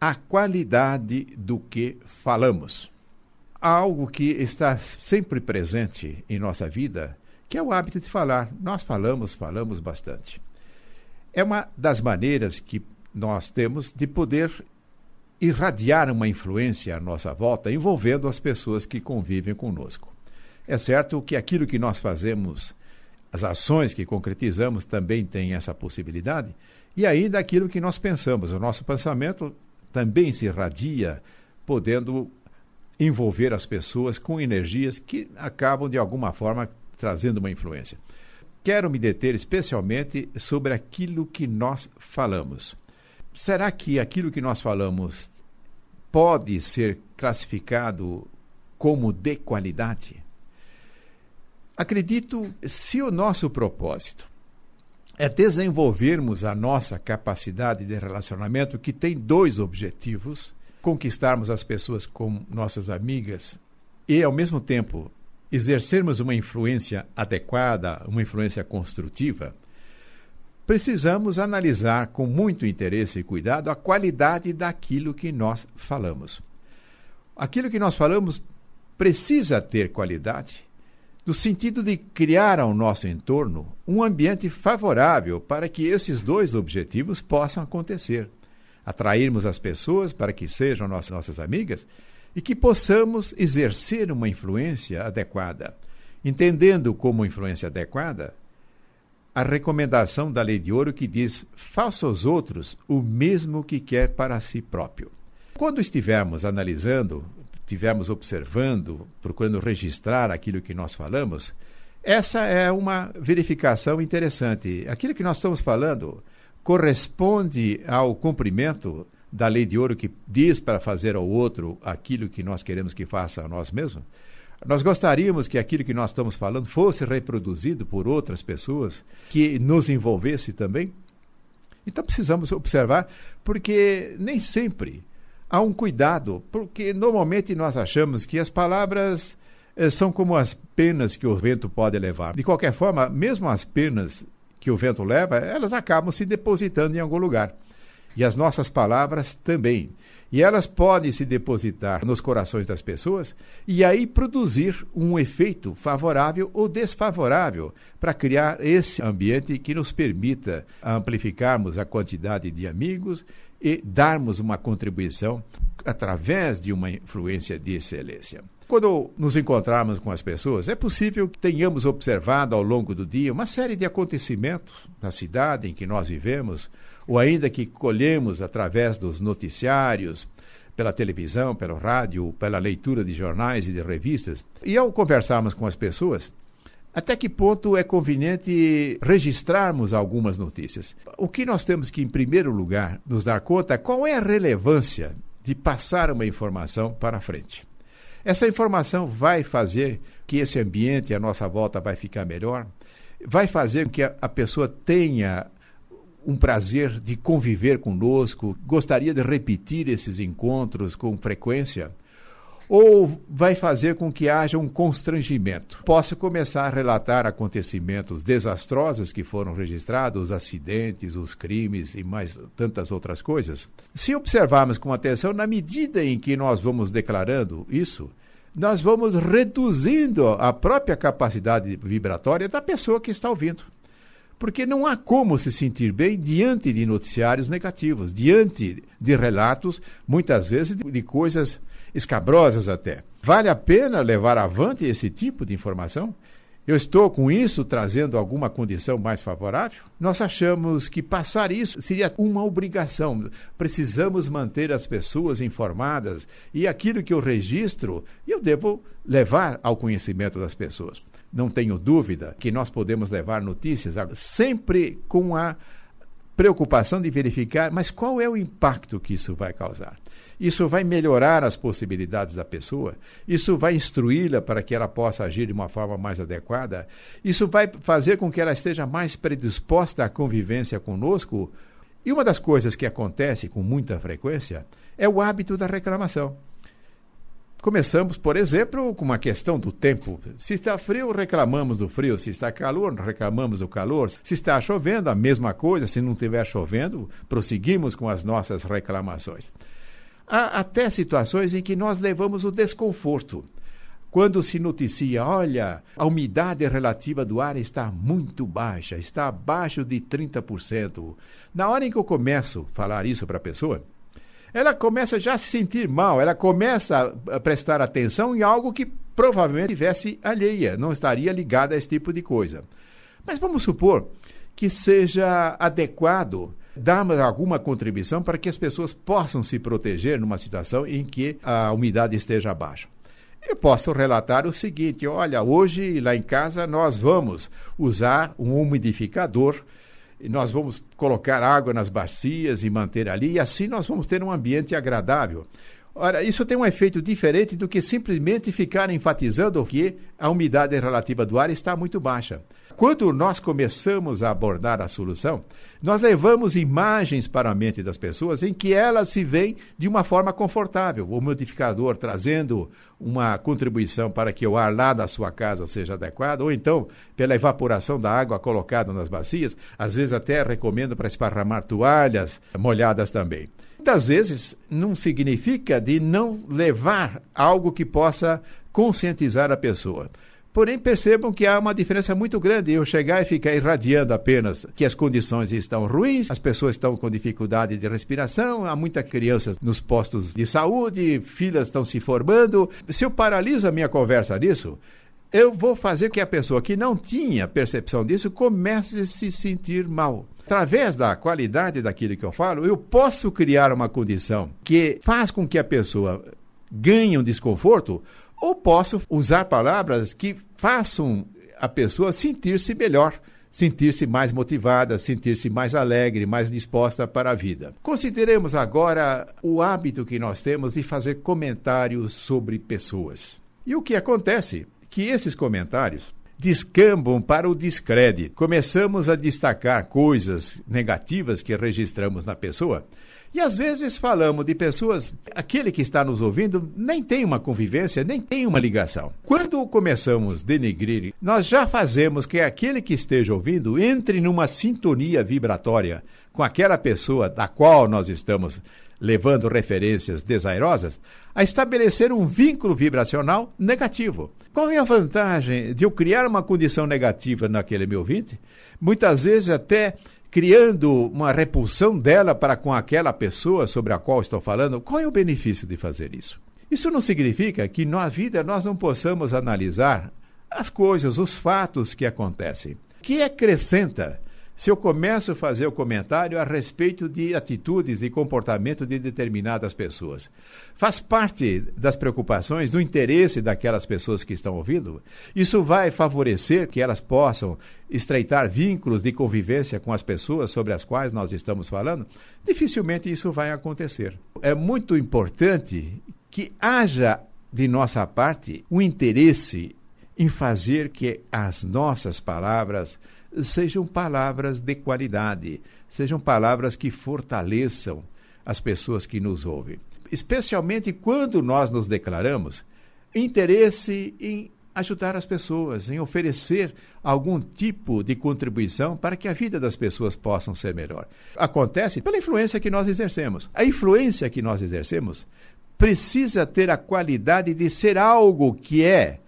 a qualidade do que falamos. Há algo que está sempre presente em nossa vida, que é o hábito de falar. Nós falamos, falamos bastante. É uma das maneiras que nós temos de poder irradiar uma influência à nossa volta, envolvendo as pessoas que convivem conosco. É certo que aquilo que nós fazemos, as ações que concretizamos também têm essa possibilidade, e ainda aquilo que nós pensamos. O nosso pensamento também se irradia, podendo envolver as pessoas com energias que acabam, de alguma forma, trazendo uma influência. Quero me deter especialmente sobre aquilo que nós falamos. Será que aquilo que nós falamos pode ser classificado como de qualidade? Acredito, se o nosso propósito é desenvolvermos a nossa capacidade de relacionamento, que tem dois objetivos: conquistarmos as pessoas como nossas amigas e, ao mesmo tempo, exercermos uma influência adequada, uma influência construtiva. Precisamos analisar com muito interesse e cuidado a qualidade daquilo que nós falamos. Aquilo que nós falamos precisa ter qualidade no sentido de criar ao nosso entorno um ambiente favorável para que esses dois objetivos possam acontecer. Atrairmos as pessoas para que sejam nossas, nossas amigas e que possamos exercer uma influência adequada. Entendendo como influência adequada a recomendação da lei de ouro que diz: faça aos outros o mesmo que quer para si próprio. Quando estivermos analisando estivermos observando, procurando registrar aquilo que nós falamos, essa é uma verificação interessante. Aquilo que nós estamos falando corresponde ao cumprimento da lei de ouro que diz para fazer ao outro aquilo que nós queremos que faça a nós mesmos? Nós gostaríamos que aquilo que nós estamos falando fosse reproduzido por outras pessoas, que nos envolvesse também? Então precisamos observar, porque nem sempre há um cuidado, porque normalmente nós achamos que as palavras eh, são como as penas que o vento pode levar. De qualquer forma, mesmo as penas que o vento leva, elas acabam se depositando em algum lugar. E as nossas palavras também. E elas podem se depositar nos corações das pessoas e aí produzir um efeito favorável ou desfavorável para criar esse ambiente que nos permita amplificarmos a quantidade de amigos e darmos uma contribuição através de uma influência de excelência. Quando nos encontrarmos com as pessoas, é possível que tenhamos observado ao longo do dia uma série de acontecimentos na cidade em que nós vivemos, ou ainda que colhemos através dos noticiários, pela televisão, pelo rádio, pela leitura de jornais e de revistas. E ao conversarmos com as pessoas, até que ponto é conveniente registrarmos algumas notícias? O que nós temos que, em primeiro lugar, nos dar conta é qual é a relevância de passar uma informação para frente. Essa informação vai fazer que esse ambiente à nossa volta vai ficar melhor, vai fazer com que a pessoa tenha um prazer de conviver conosco, gostaria de repetir esses encontros com frequência ou vai fazer com que haja um constrangimento. Posso começar a relatar acontecimentos desastrosos que foram registrados, os acidentes, os crimes e mais tantas outras coisas. Se observarmos com atenção, na medida em que nós vamos declarando isso, nós vamos reduzindo a própria capacidade vibratória da pessoa que está ouvindo. Porque não há como se sentir bem diante de noticiários negativos, diante de relatos, muitas vezes, de, de coisas escabrosas até. Vale a pena levar avante esse tipo de informação? Eu estou com isso trazendo alguma condição mais favorável? Nós achamos que passar isso seria uma obrigação. Precisamos manter as pessoas informadas e aquilo que eu registro, eu devo levar ao conhecimento das pessoas. Não tenho dúvida que nós podemos levar notícias sempre com a preocupação de verificar, mas qual é o impacto que isso vai causar? Isso vai melhorar as possibilidades da pessoa? Isso vai instruí-la para que ela possa agir de uma forma mais adequada? Isso vai fazer com que ela esteja mais predisposta à convivência conosco? E uma das coisas que acontece com muita frequência é o hábito da reclamação. Começamos, por exemplo, com uma questão do tempo. Se está frio, reclamamos do frio. Se está calor, reclamamos do calor. Se está chovendo, a mesma coisa. Se não estiver chovendo, prosseguimos com as nossas reclamações. Há até situações em que nós levamos o desconforto. Quando se noticia, olha, a umidade relativa do ar está muito baixa, está abaixo de 30%. Na hora em que eu começo a falar isso para a pessoa, ela começa já a se sentir mal, ela começa a prestar atenção em algo que provavelmente tivesse alheia, não estaria ligada a esse tipo de coisa. Mas vamos supor que seja adequado darmos alguma contribuição para que as pessoas possam se proteger numa situação em que a umidade esteja baixa. Eu posso relatar o seguinte: olha, hoje lá em casa nós vamos usar um umidificador, nós vamos colocar água nas bacias e manter ali, e assim nós vamos ter um ambiente agradável. Ora, isso tem um efeito diferente do que simplesmente ficar enfatizando que a umidade relativa do ar está muito baixa. Quando nós começamos a abordar a solução, nós levamos imagens para a mente das pessoas em que elas se veem de uma forma confortável. O modificador trazendo uma contribuição para que o ar lá da sua casa seja adequado, ou então pela evaporação da água colocada nas bacias, às vezes até recomendo para esparramar toalhas molhadas também. Muitas vezes não significa de não levar algo que possa conscientizar a pessoa. Porém, percebam que há uma diferença muito grande eu chegar e ficar irradiando apenas que as condições estão ruins, as pessoas estão com dificuldade de respiração, há muitas crianças nos postos de saúde, filhas estão se formando. Se eu paraliso a minha conversa nisso, eu vou fazer que a pessoa que não tinha percepção disso comece a se sentir mal. Através da qualidade daquilo que eu falo, eu posso criar uma condição que faz com que a pessoa ganhe um desconforto ou posso usar palavras que façam a pessoa sentir-se melhor, sentir-se mais motivada, sentir-se mais alegre, mais disposta para a vida. Consideremos agora o hábito que nós temos de fazer comentários sobre pessoas. E o que acontece? Que esses comentários descambam para o descrédito. Começamos a destacar coisas negativas que registramos na pessoa e às vezes falamos de pessoas, aquele que está nos ouvindo nem tem uma convivência, nem tem uma ligação. Quando começamos a denegrir, nós já fazemos que aquele que esteja ouvindo entre numa sintonia vibratória com aquela pessoa da qual nós estamos levando referências desairosas, a estabelecer um vínculo vibracional negativo. Qual é a vantagem de eu criar uma condição negativa naquele meu ouvinte? Muitas vezes até criando uma repulsão dela para com aquela pessoa sobre a qual estou falando, qual é o benefício de fazer isso? Isso não significa que na vida nós não possamos analisar as coisas, os fatos que acontecem. O que acrescenta se eu começo a fazer o comentário a respeito de atitudes e comportamento de determinadas pessoas. Faz parte das preocupações, do interesse daquelas pessoas que estão ouvindo? Isso vai favorecer que elas possam estreitar vínculos de convivência com as pessoas sobre as quais nós estamos falando? Dificilmente isso vai acontecer. É muito importante que haja de nossa parte um interesse em fazer que as nossas palavras sejam palavras de qualidade, sejam palavras que fortaleçam as pessoas que nos ouvem. Especialmente quando nós nos declaramos interesse em ajudar as pessoas, em oferecer algum tipo de contribuição para que a vida das pessoas possam ser melhor. Acontece pela influência que nós exercemos. A influência que nós exercemos precisa ter a qualidade de ser algo que é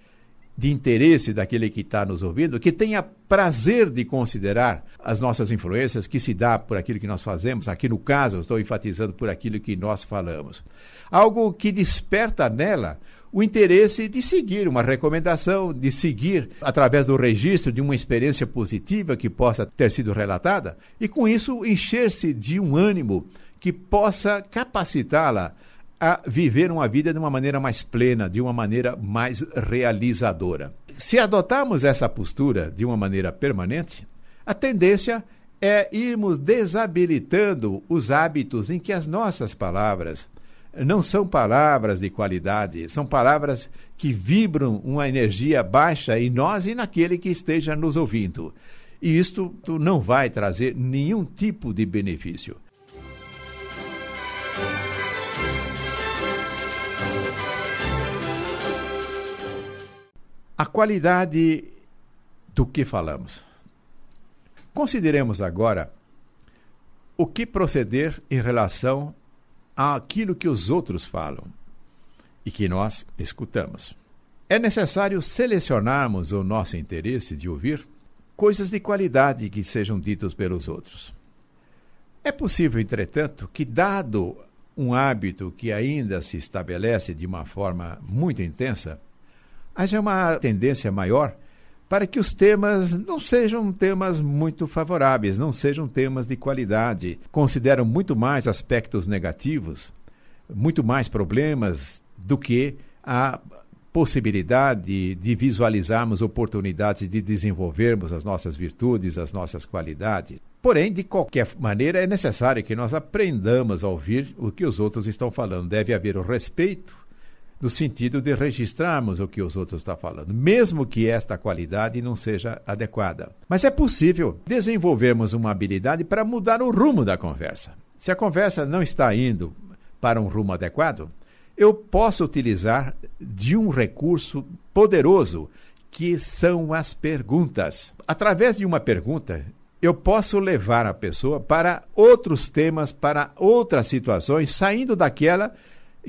de interesse daquele que está nos ouvindo, que tenha prazer de considerar as nossas influências, que se dá por aquilo que nós fazemos. Aqui no caso, estou enfatizando por aquilo que nós falamos. Algo que desperta nela o interesse de seguir uma recomendação, de seguir através do registro de uma experiência positiva que possa ter sido relatada e, com isso, encher-se de um ânimo que possa capacitá-la a viver uma vida de uma maneira mais plena, de uma maneira mais realizadora. Se adotarmos essa postura de uma maneira permanente, a tendência é irmos desabilitando os hábitos em que as nossas palavras não são palavras de qualidade, são palavras que vibram uma energia baixa em nós e naquele que esteja nos ouvindo. E isto não vai trazer nenhum tipo de benefício. A qualidade do que falamos. Consideremos agora o que proceder em relação àquilo que os outros falam e que nós escutamos. É necessário selecionarmos o nosso interesse de ouvir coisas de qualidade que sejam ditas pelos outros. É possível, entretanto, que, dado um hábito que ainda se estabelece de uma forma muito intensa, haja uma tendência maior para que os temas não sejam temas muito favoráveis, não sejam temas de qualidade. Consideram muito mais aspectos negativos, muito mais problemas do que a possibilidade de visualizarmos oportunidades de desenvolvermos as nossas virtudes, as nossas qualidades. Porém, de qualquer maneira, é necessário que nós aprendamos a ouvir o que os outros estão falando. Deve haver o respeito no sentido de registrarmos o que os outros estão falando, mesmo que esta qualidade não seja adequada. Mas é possível desenvolvermos uma habilidade para mudar o rumo da conversa. Se a conversa não está indo para um rumo adequado, eu posso utilizar de um recurso poderoso que são as perguntas. Através de uma pergunta, eu posso levar a pessoa para outros temas, para outras situações, saindo daquela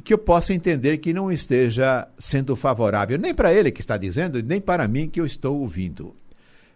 que eu possa entender que não esteja sendo favorável, nem para ele que está dizendo, nem para mim que eu estou ouvindo.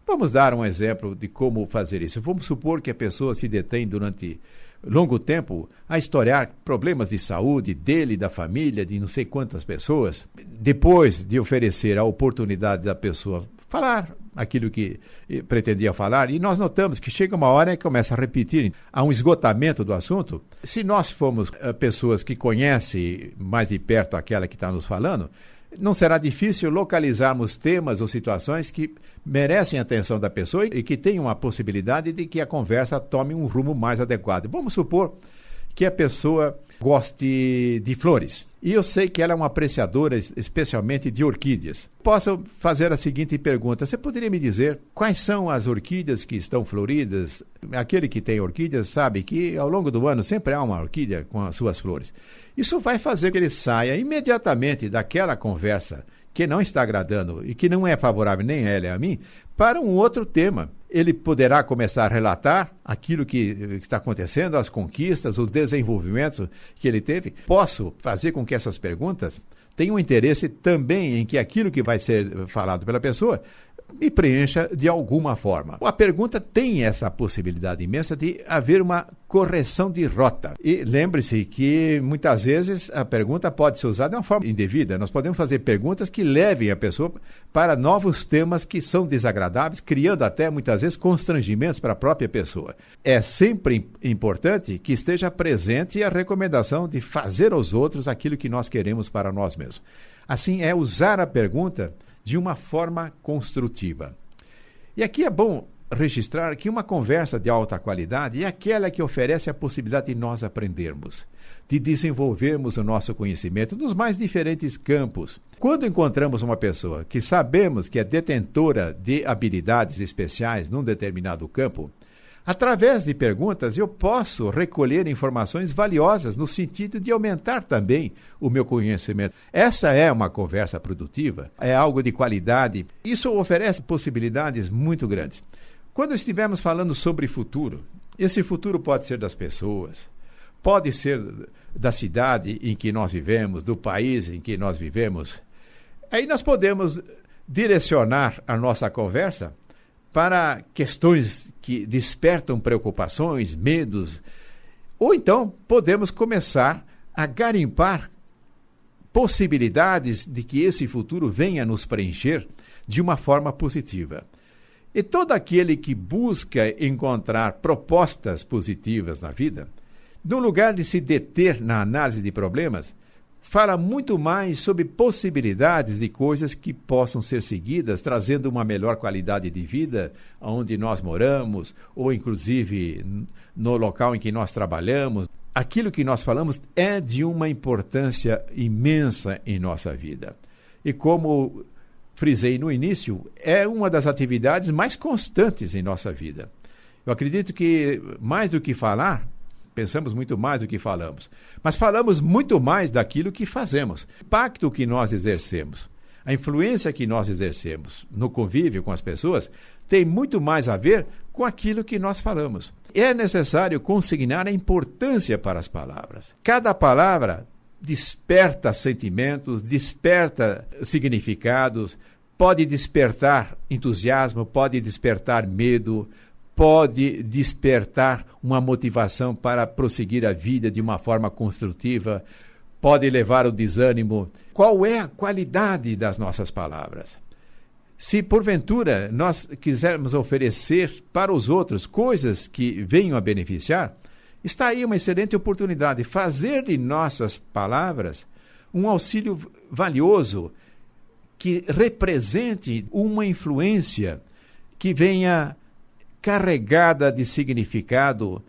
Vamos dar um exemplo de como fazer isso. Vamos supor que a pessoa se detém durante longo tempo a historiar problemas de saúde dele, da família, de não sei quantas pessoas. Depois de oferecer a oportunidade da pessoa falar aquilo que pretendia falar, e nós notamos que chega uma hora e começa a repetir, há um esgotamento do assunto. Se nós formos uh, pessoas que conhecem mais de perto aquela que está nos falando, não será difícil localizarmos temas ou situações que merecem a atenção da pessoa e que tenham a possibilidade de que a conversa tome um rumo mais adequado. Vamos supor que a pessoa goste de flores. E eu sei que ela é uma apreciadora, especialmente de orquídeas. Posso fazer a seguinte pergunta: você poderia me dizer quais são as orquídeas que estão floridas? Aquele que tem orquídeas sabe que ao longo do ano sempre há uma orquídea com as suas flores. Isso vai fazer que ele saia imediatamente daquela conversa que não está agradando e que não é favorável nem a ela nem a mim, para um outro tema. Ele poderá começar a relatar aquilo que está acontecendo, as conquistas, os desenvolvimentos que ele teve. Posso fazer com que essas perguntas tenham interesse também em que aquilo que vai ser falado pela pessoa me preencha de alguma forma. A pergunta tem essa possibilidade imensa de haver uma correção de rota. E lembre-se que muitas vezes a pergunta pode ser usada de uma forma indevida. Nós podemos fazer perguntas que levem a pessoa para novos temas que são desagradáveis, criando até muitas vezes constrangimentos para a própria pessoa. É sempre importante que esteja presente a recomendação de fazer aos outros aquilo que nós queremos para nós mesmos. Assim, é usar a pergunta de uma forma construtiva. E aqui é bom registrar que uma conversa de alta qualidade é aquela que oferece a possibilidade de nós aprendermos, de desenvolvermos o nosso conhecimento nos mais diferentes campos. Quando encontramos uma pessoa que sabemos que é detentora de habilidades especiais num determinado campo, Através de perguntas, eu posso recolher informações valiosas no sentido de aumentar também o meu conhecimento. Essa é uma conversa produtiva, é algo de qualidade. Isso oferece possibilidades muito grandes. Quando estivermos falando sobre futuro, esse futuro pode ser das pessoas, pode ser da cidade em que nós vivemos, do país em que nós vivemos. Aí nós podemos direcionar a nossa conversa para questões que despertam preocupações, medos, ou então podemos começar a garimpar possibilidades de que esse futuro venha nos preencher de uma forma positiva. E todo aquele que busca encontrar propostas positivas na vida, no lugar de se deter na análise de problemas, fala muito mais sobre possibilidades de coisas que possam ser seguidas, trazendo uma melhor qualidade de vida onde nós moramos, ou inclusive no local em que nós trabalhamos. Aquilo que nós falamos é de uma importância imensa em nossa vida. E como frisei no início, é uma das atividades mais constantes em nossa vida. Eu acredito que, mais do que falar, Pensamos muito mais do que falamos. Mas falamos muito mais daquilo que fazemos. O impacto que nós exercemos, a influência que nós exercemos no convívio com as pessoas, tem muito mais a ver com aquilo que nós falamos. É necessário consignar a importância para as palavras. Cada palavra desperta sentimentos, desperta significados, pode despertar entusiasmo, pode despertar medo, pode despertar uma motivação para prosseguir a vida de uma forma construtiva, pode levar ao desânimo. Qual é a qualidade das nossas palavras? Se porventura nós quisermos oferecer para os outros coisas que venham a beneficiar, está aí uma excelente oportunidade de fazer de nossas palavras um auxílio valioso que represente uma influência que venha carregada de significado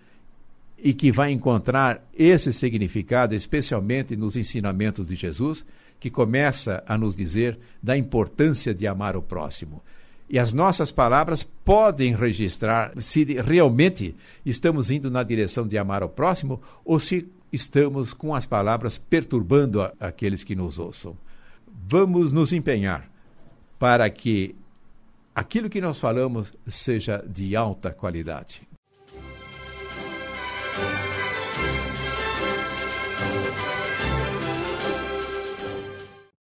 e que vai encontrar esse significado especialmente nos ensinamentos de Jesus, que começa a nos dizer da importância de amar o próximo. E as nossas palavras podem registrar se realmente estamos indo na direção de amar o próximo ou se estamos com as palavras perturbando aqueles que nos ouçam. Vamos nos empenhar para que aquilo que nós falamos seja de alta qualidade.